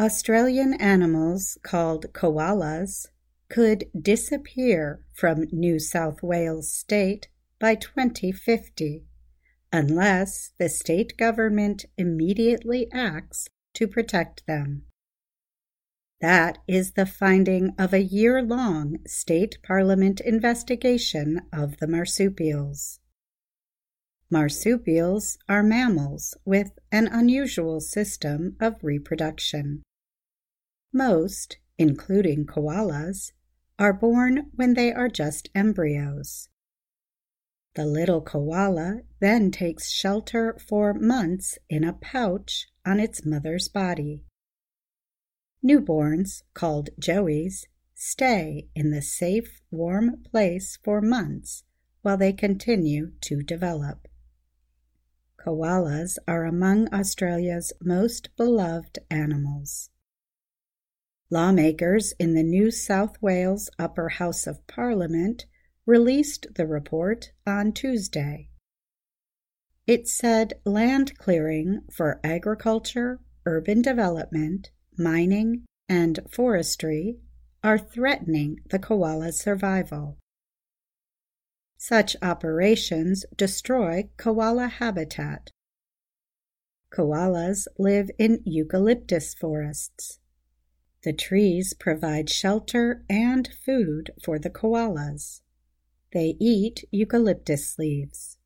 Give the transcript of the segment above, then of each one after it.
Australian animals called koalas could disappear from New South Wales state by 2050 unless the state government immediately acts to protect them. That is the finding of a year long state parliament investigation of the marsupials. Marsupials are mammals with an unusual system of reproduction. Most, including koalas, are born when they are just embryos. The little koala then takes shelter for months in a pouch on its mother's body. Newborns, called joeys, stay in the safe, warm place for months while they continue to develop. Koalas are among Australia's most beloved animals. Lawmakers in the New South Wales Upper House of Parliament released the report on Tuesday. It said land clearing for agriculture, urban development, mining, and forestry are threatening the koala's survival. Such operations destroy koala habitat. Koalas live in eucalyptus forests. The trees provide shelter and food for the koalas. They eat eucalyptus leaves.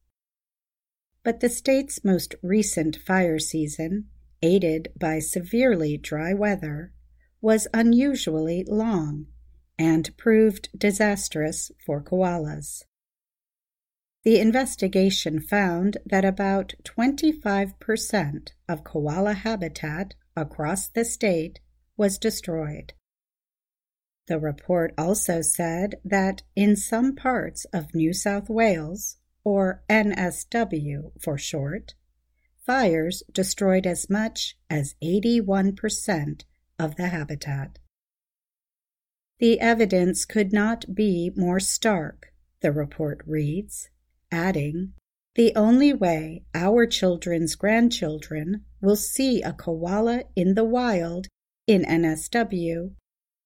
But the state's most recent fire season, aided by severely dry weather, was unusually long and proved disastrous for koalas. The investigation found that about 25% of koala habitat across the state was destroyed. The report also said that in some parts of New South Wales, or NSW for short, fires destroyed as much as 81% of the habitat. The evidence could not be more stark, the report reads, adding, The only way our children's grandchildren will see a koala in the wild in NSW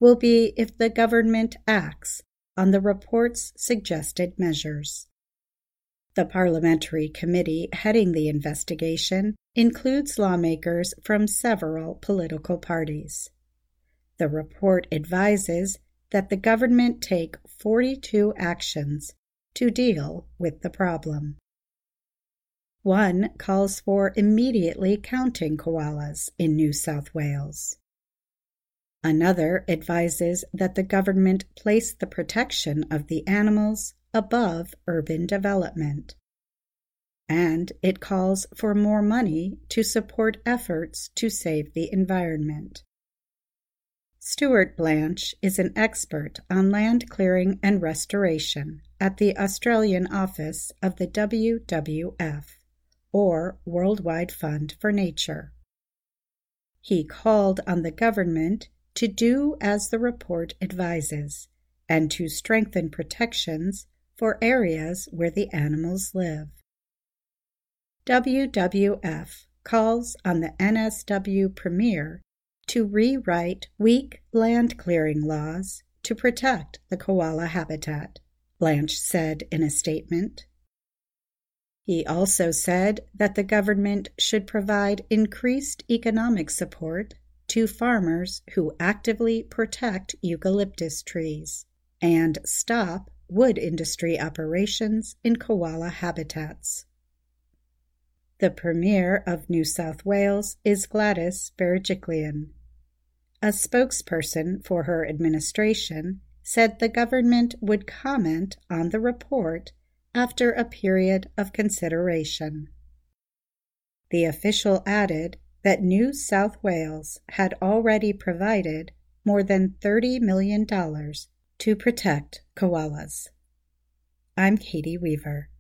will be if the government acts on the report's suggested measures. The parliamentary committee heading the investigation includes lawmakers from several political parties. The report advises that the government take 42 actions to deal with the problem. One calls for immediately counting koalas in New South Wales. Another advises that the government place the protection of the animals above urban development. And it calls for more money to support efforts to save the environment. Stuart Blanch is an expert on land clearing and restoration at the Australian office of the WWF, or Worldwide Fund for Nature. He called on the government to do as the report advises and to strengthen protections for areas where the animals live. WWF calls on the NSW Premier to rewrite weak land clearing laws to protect the koala habitat, Blanch said in a statement. He also said that the government should provide increased economic support to farmers who actively protect eucalyptus trees and stop wood industry operations in koala habitats. The Premier of New South Wales is Gladys Berejiklian. A spokesperson for her administration said the government would comment on the report after a period of consideration. The official added that New South Wales had already provided more than $30 million to protect koalas. I'm Katie Weaver.